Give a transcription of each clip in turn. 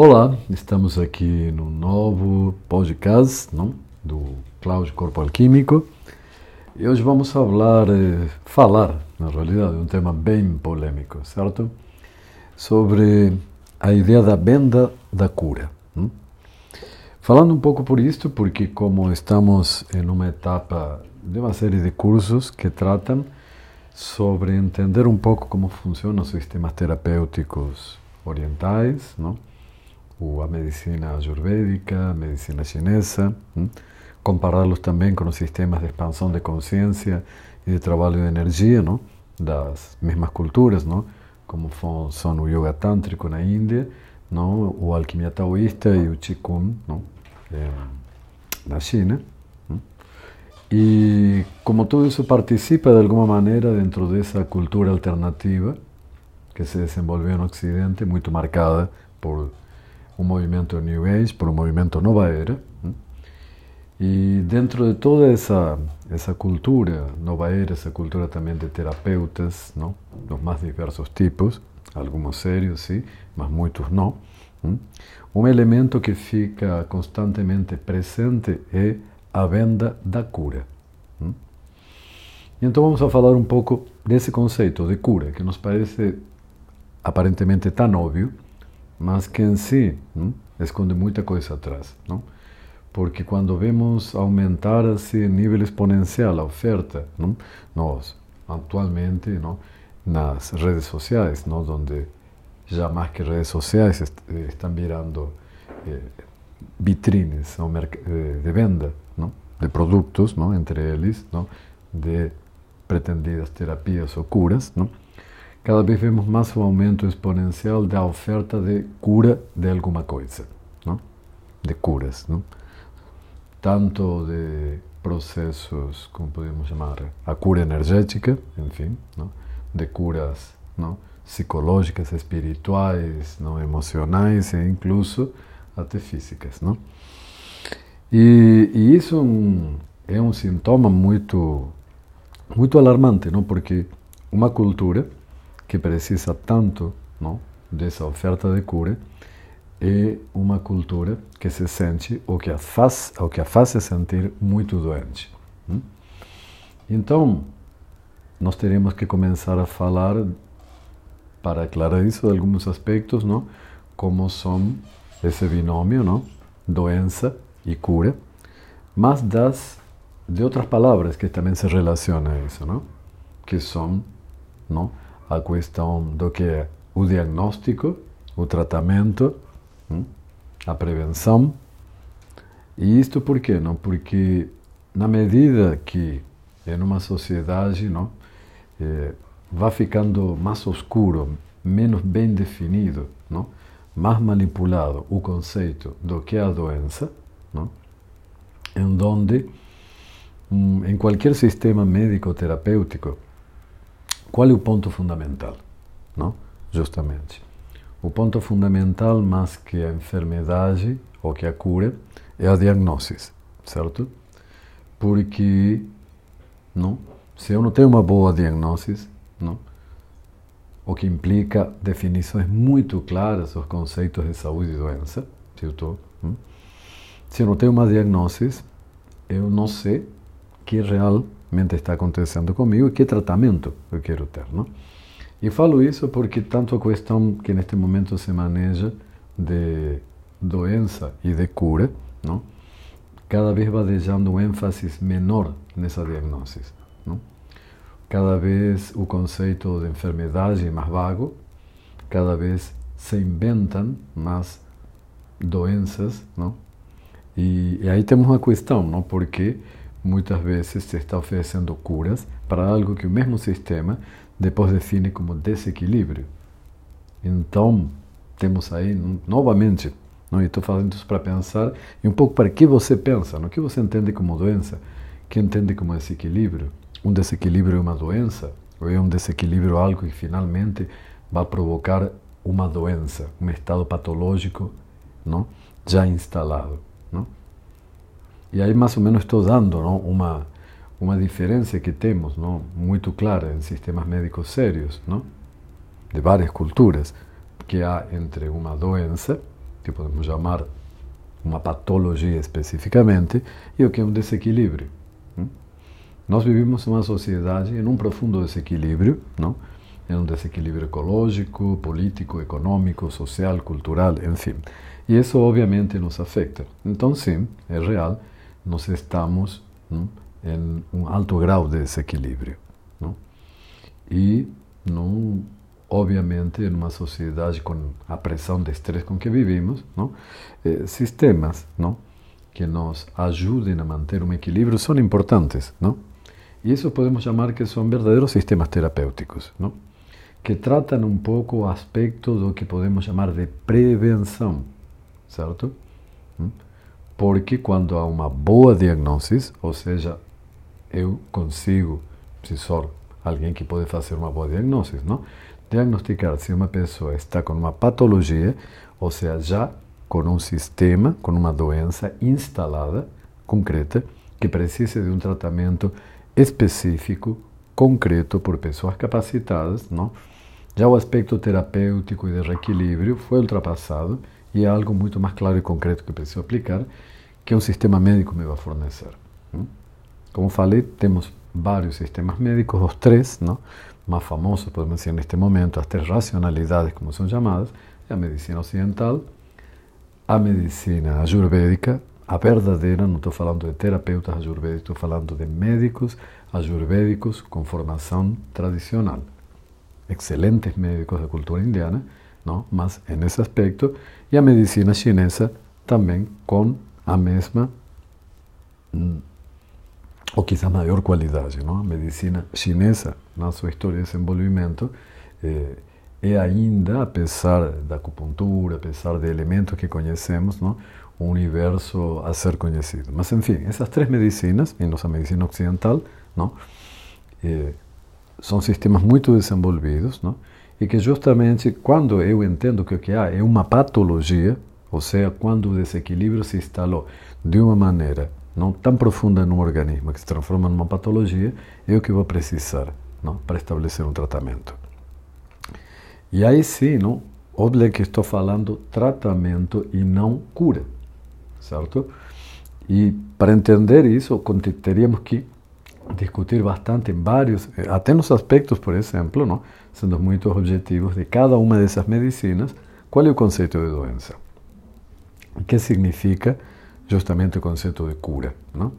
Olá, estamos aqui no novo podcast não? do Cláudio Corpo Alquímico e hoje vamos falar, eh, falar, na realidade, um tema bem polêmico, certo? Sobre a ideia da venda da cura. Falando um pouco por isto, porque como estamos em uma etapa de uma série de cursos que tratam sobre entender um pouco como funcionam os sistemas terapêuticos orientais, não? A medicina ayurvédica, medicina chinesa, compará-los também com os sistemas de expansão de consciência e de trabalho de energia, não? das mesmas culturas, não? como são o yoga tântrico na Índia, não? o alquimia taoísta e o qigong não? É, na China. E como tudo isso participa de alguma maneira dentro dessa cultura alternativa que se desenvolveu no Ocidente, muito marcada por um movimento New Age, por um movimento Nova Era. E dentro de toda essa essa cultura Nova Era, essa cultura também de terapeutas, não? dos mais diversos tipos, alguns sérios, sim, mas muitos não. Um elemento que fica constantemente presente é a venda da cura. Então vamos a falar um pouco desse conceito de cura, que nos parece aparentemente tão óbvio, mas que em si não, esconde muita coisa atrás. Não? Porque quando vemos aumentar assim nível exponencial a oferta, não? nós atualmente nas redes sociais, não, onde já mais que redes sociais estão virando eh, vitrines eh, de venda de produtos, entre eles, de pretendidas terapias ou curas, cada vez vemos mais um aumento exponencial da oferta de cura de alguma coisa, não? de curas, não? tanto de processos, como podemos chamar, a cura energética, enfim, não? de curas não? psicológicas, espirituais, não emocionais e incluso até físicas, não? E isso é um, é um sintoma muito muito alarmante, não? Porque uma cultura que precisa tanto não, dessa oferta de cura é uma cultura que se sente ou que a faz, ou que a faz se sentir muito doente. Hum? Então, nós teremos que começar a falar para aclarar isso de alguns aspectos, não? Como são esse binômio, não? Doença e cura, mas das de outras palavras que também se relacionam a isso, não? Que são, não? A questão do que é o diagnóstico, o tratamento, hum, a prevenção. E isto por quê? Não? Porque na medida que em uma sociedade não, eh, vai ficando mais oscuro, menos bem definido, não? mais manipulado o conceito do que é a doença, não? em donde, hum, em qualquer sistema médico-terapêutico, qual é o ponto fundamental? Não? Justamente. O ponto fundamental, mais que a enfermidade ou que a cura, é a diagnose, certo? Porque não? se eu não tenho uma boa diagnose, não? o que implica definições muito claras dos conceitos de saúde e doença, certo? Hum? Se eu não tenho uma diagnose, eu não sei que real está acontecendo comigo e que tratamento eu quero ter, não? E falo isso porque tanto a questão que neste momento se maneja de doença e de cura, não? Cada vez vai deixando um ênfase menor nessa diagnose, não? Cada vez o conceito de enfermidade é mais vago, cada vez se inventam mais doenças, não? E, e aí temos uma questão, não? Porque muitas vezes se está oferecendo curas para algo que o mesmo sistema depois define como desequilíbrio. Então, temos aí novamente, não estou fazendo isso para pensar e um pouco para que você pensa, no que você entende como doença, que entende como desequilíbrio. Um desequilíbrio é uma doença ou é um desequilíbrio algo que finalmente vai provocar uma doença, um estado patológico, não, já instalado? E aí mais ou menos estou dando não, uma, uma diferença que temos não, muito clara em sistemas médicos sérios, não, de várias culturas, que há entre uma doença, que podemos chamar uma patologia especificamente, e o que é um desequilíbrio. Nós vivimos uma sociedade em um profundo desequilíbrio, não? em um desequilíbrio ecológico, político, econômico, social, cultural, enfim. E isso obviamente nos afeta. Então, sim, é real, nós estamos não? em um alto grau de desequilíbrio. Não? E, não, obviamente, em uma sociedade com a pressão de estresse com que vivimos, não? Eh, sistemas não? que nos ajudem a manter um equilíbrio são importantes. Não? E isso podemos chamar que são verdadeiros sistemas terapêuticos, não? que tratam um pouco o aspecto do que podemos chamar de prevenção, certo? Porque quando há uma boa diagnose, ou seja, eu consigo, se sou alguém que pode fazer uma boa diagnose, diagnosticar se uma pessoa está com uma patologia, ou seja, já com um sistema, com uma doença instalada, concreta, que precisa de um tratamento específico, concreto, por pessoas capacitadas, não? Já o aspecto terapêutico e de reequilíbrio foi ultrapassado é algo muito mais claro e concreto que preciso aplicar, que um sistema médico me vai fornecer. Como falei, temos vários sistemas médicos, os três, não? mais famosos, podemos dizer neste momento, as três racionalidades, como são chamadas, é a medicina ocidental, a medicina ayurvédica a verdadeira, não estou falando de terapeutas ayurvédicos, estou falando de médicos ayurvédicos com formação tradicional. Excelentes médicos da cultura indiana, não? mas nesse aspecto, e a medicina chinesa também com a mesma, ou quizá maior qualidade. Não? A medicina chinesa, na sua história de desenvolvimento, eh, é ainda, apesar da acupuntura, apesar de elementos que conhecemos, não? um universo a ser conhecido. Mas, enfim, essas três medicinas, em nossa medicina ocidental, não? Eh, sistemas muito desenvolvidos, não? E que justamente quando eu entendo que o que há é uma patologia, ou seja, quando o desequilíbrio se instalou de uma maneira não tão profunda no organismo que se transforma numa patologia, é o que vou precisar não? para estabelecer um tratamento. E aí sim, não? óbvio que estou falando tratamento e não cura certo? E para entender isso, teríamos que discutir bastante em vários, eh, até nos aspectos, por exemplo, não? sendo muito objetivos de cada uma dessas medicinas, qual é o conceito de doença? O que significa justamente o conceito de cura? Não?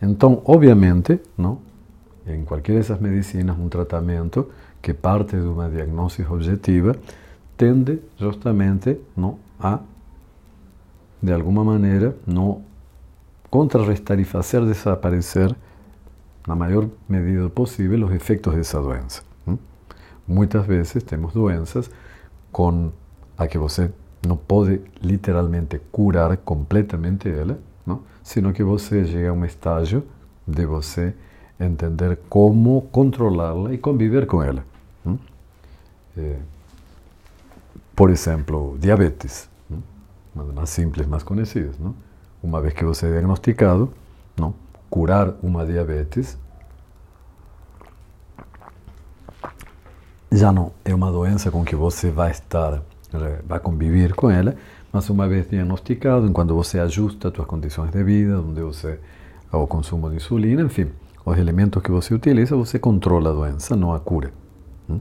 Então, obviamente, não? em qualquer dessas medicinas, um tratamento que parte de uma diagnose objetiva tende justamente não, a de alguma maneira, não contrarrestar e fazer desaparecer, na maior medida possível, os efeitos dessa doença. Muitas vezes temos doenças com a que você não pode literalmente curar completamente ela, não? sino que você chega a um estágio de você entender como controlá-la e conviver com por exemplo, diabetes más simples, más conocidas. ¿no? Uma vez que você é diagnosticado, não? Curar uma diabetes já não é uma doença com que você vai estar, vai conviver com ela, mas uma vez diagnosticado, enquanto você ajusta suas condições de vida, onde você o consumo de insulina, enfim, os elementos que você utiliza, você controla a doença, não a cura. Não?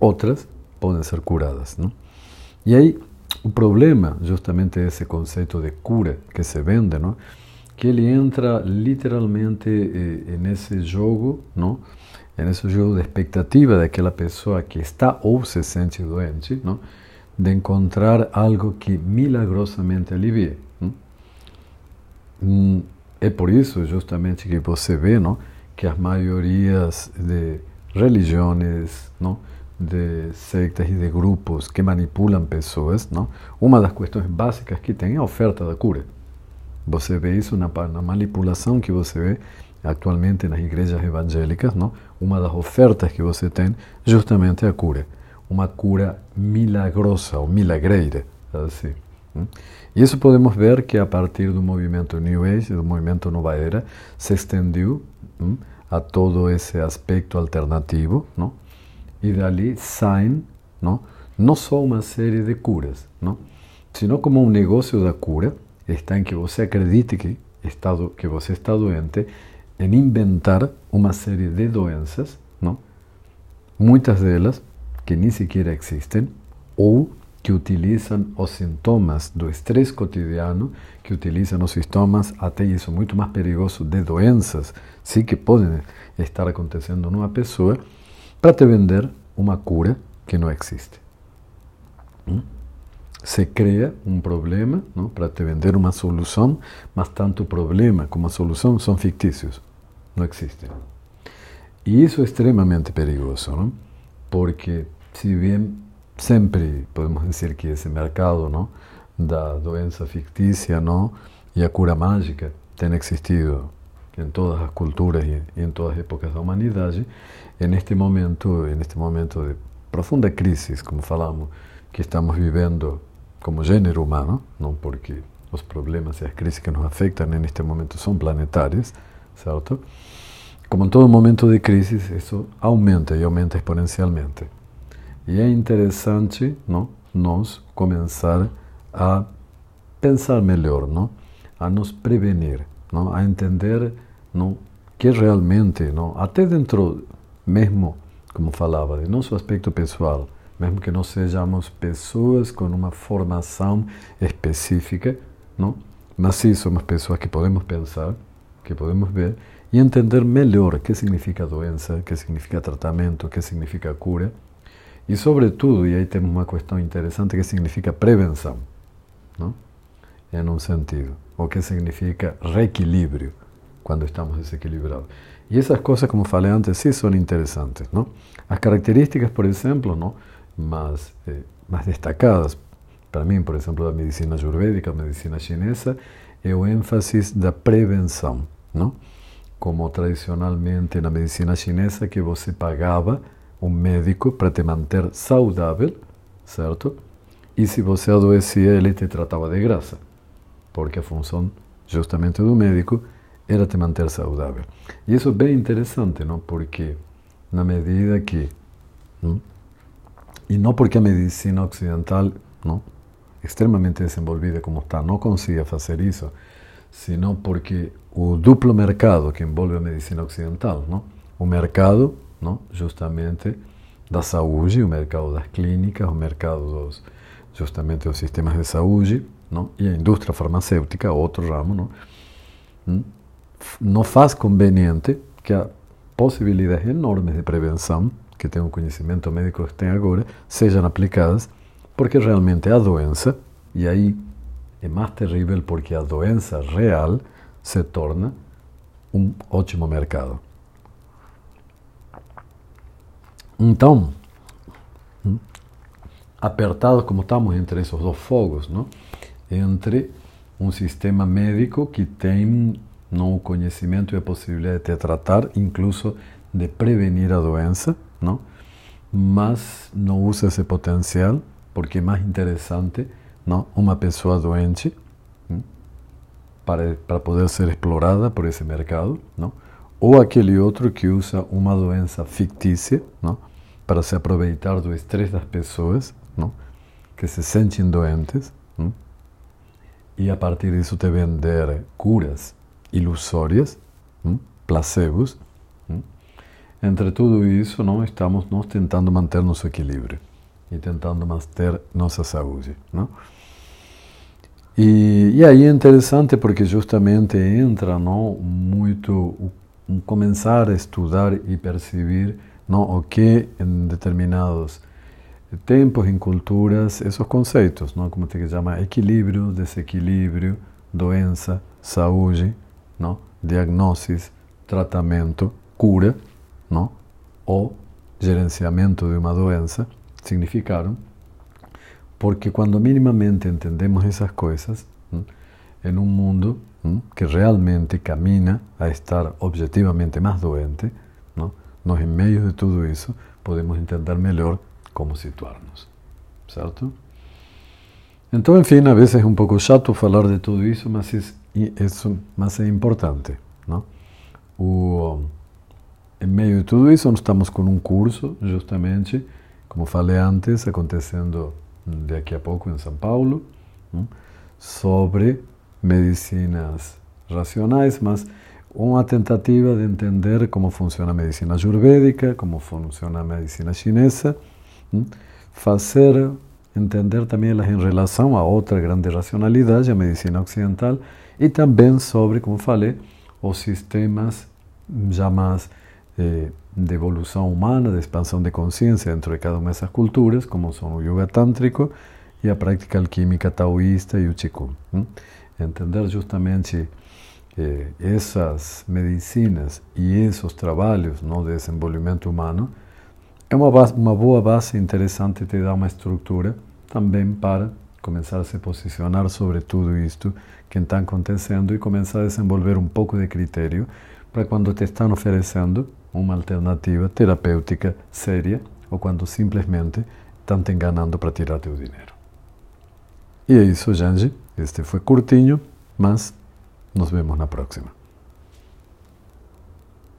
Outras podem ser curadas. Não? E aí, o problema, justamente, esse conceito de cura que se vende, não? Que ele entra literalmente eh, nesse jogo, não? nesse jogo de expectativa daquela pessoa que está ou se sente doente, não? de encontrar algo que milagrosamente alivie. Não? É por isso, justamente, que você vê não? que as maiorias de religiões, não? de sectas e de grupos que manipulam pessoas, não? uma das questões básicas que tem é a oferta da cura. Você vê isso na, na manipulação que você vê atualmente nas igrejas evangélicas, não? Uma das ofertas que você tem justamente é a cura, uma cura milagrosa ou milagreira, assim. E isso podemos ver que a partir do movimento New Age, do movimento Nova Era, se estendeu a todo esse aspecto alternativo, não? e dali saem não, não só uma série de curas, não, sino como um negócio da cura está em que você acredite que, está, que você está doente, em inventar uma série de doenças, não? muitas delas que nem sequer existem, ou que utilizam os sintomas do estresse cotidiano, que utilizam os sintomas, até isso muito mais perigoso, de doenças, sim que podem estar acontecendo numa pessoa, para te vender uma cura que não existe. Hum? Se cria um problema não? para te vender uma solução, mas tanto problema como a solução são fictícios, não existem. E isso é extremamente perigoso, não? porque se bem sempre podemos dizer que esse mercado não, da doença fictícia não, e a cura mágica tem existido em todas as culturas e em todas as épocas da humanidade, neste momento, neste momento de profunda crise, como falamos, que estamos vivendo como gênero humano, não porque os problemas e as crises que nos afetam neste momento são planetárias, certo? Como em todo momento de crise, isso aumenta e aumenta exponencialmente. E é interessante não, nós começar a pensar melhor, não? a nos prevenir, não? a entender não? que realmente, não? até dentro mesmo, como falava, de nosso aspecto pessoal, mesmo que não sejamos pessoas com uma formação específica, não? mas sim somos pessoas que podemos pensar, que podemos ver e entender melhor que significa doença, que significa tratamento, que significa cura e, sobretudo, e aí temos uma questão interessante, que significa prevenção, não? em um sentido, o que significa reequilíbrio, quando estamos desequilibrados. E essas coisas, como falei antes, sim são interessantes. Não? As características, por exemplo, não? Mais, eh, mais destacadas, para mim, por exemplo, da medicina ayurvédica, medicina chinesa, é o ênfase da prevenção. Não? Como tradicionalmente na medicina chinesa, que você pagava um médico para te manter saudável, certo? E se você adoecia, ele te tratava de graça, porque a função justamente do médico era te manter saudável. E isso é bem interessante, não? Porque na medida que? E não porque medicina ocidental, não, extremamente desenvolvida como está, não consiga fazer isso, senão porque o duplo mercado que envolve a medicina ocidental, não? O mercado não? justamente da saúde, o mercado das clínicas, o mercado dos, justamente dos sistemas de saúde, não? e a indústria farmacêutica, outro ramo, não? Hum? não faz conveniente que há possibilidades enormes de prevenção, que tem o conhecimento médico que tem agora, sejam aplicadas, porque realmente a doença, e aí é mais terrível porque a doença real se torna um ótimo mercado. Então, apertados como estamos entre esses dois fogos, não? entre um sistema médico que tem não o conhecimento e a possibilidade de tratar, incluso de prevenir a doença, não? mas não usa esse potencial porque é mais interessante não? uma pessoa doente para, para poder ser explorada por esse mercado, não? ou aquele outro que usa uma doença fictícia, não? para se aproveitar do estresse das pessoas, não? que se sentem doentes, e a partir disso te vender curas ilusórias, não? placebos. Entre tudo isso, não estamos nós tentando manter nosso equilíbrio e tentando manter nossa saúde. Não? E, e aí é interessante porque justamente entra não, muito um começar a estudar e perceber não, o que em determinados tempos, em culturas, esses conceitos, não, como te chama equilíbrio, desequilíbrio, doença, saúde, não, diagnóstico, tratamento, cura, não, ou gerenciamento de uma doença, significaram, porque quando minimamente entendemos essas coisas, não, em um mundo que realmente camina a estar objetivamente mais doente, não, nós, em meio de tudo isso, podemos entender melhor como situar-nos. Certo? Então, enfim, a vezes é um pouco chato falar de tudo isso, mas é, isso, mas é importante. Não? O, em meio de tudo isso, nós estamos com um curso, justamente, como falei antes, acontecendo daqui a pouco em São Paulo, sobre medicinas racionais, mas uma tentativa de entender como funciona a medicina ayurvédica, como funciona a medicina chinesa, fazer entender também elas em relação a outra grande racionalidade, a medicina ocidental, e também sobre, como falei, os sistemas já mais eh, de evolução humana, de expansão de consciência dentro de cada uma dessas culturas, como são o yoga tântrico e a prática alquímica taoísta e o qigong. Entender justamente eh, essas medicinas e esses trabalhos no de desenvolvimento humano é uma, base, uma boa base interessante, te dá uma estrutura também para começar a se posicionar sobre tudo isto que está acontecendo e começar a desenvolver um pouco de critério para quando te estão oferecendo uma alternativa terapêutica séria ou quando simplesmente estão te enganando para tirar teu dinheiro. E é isso, gente. Este foi curtinho, mas nos vemos na próxima.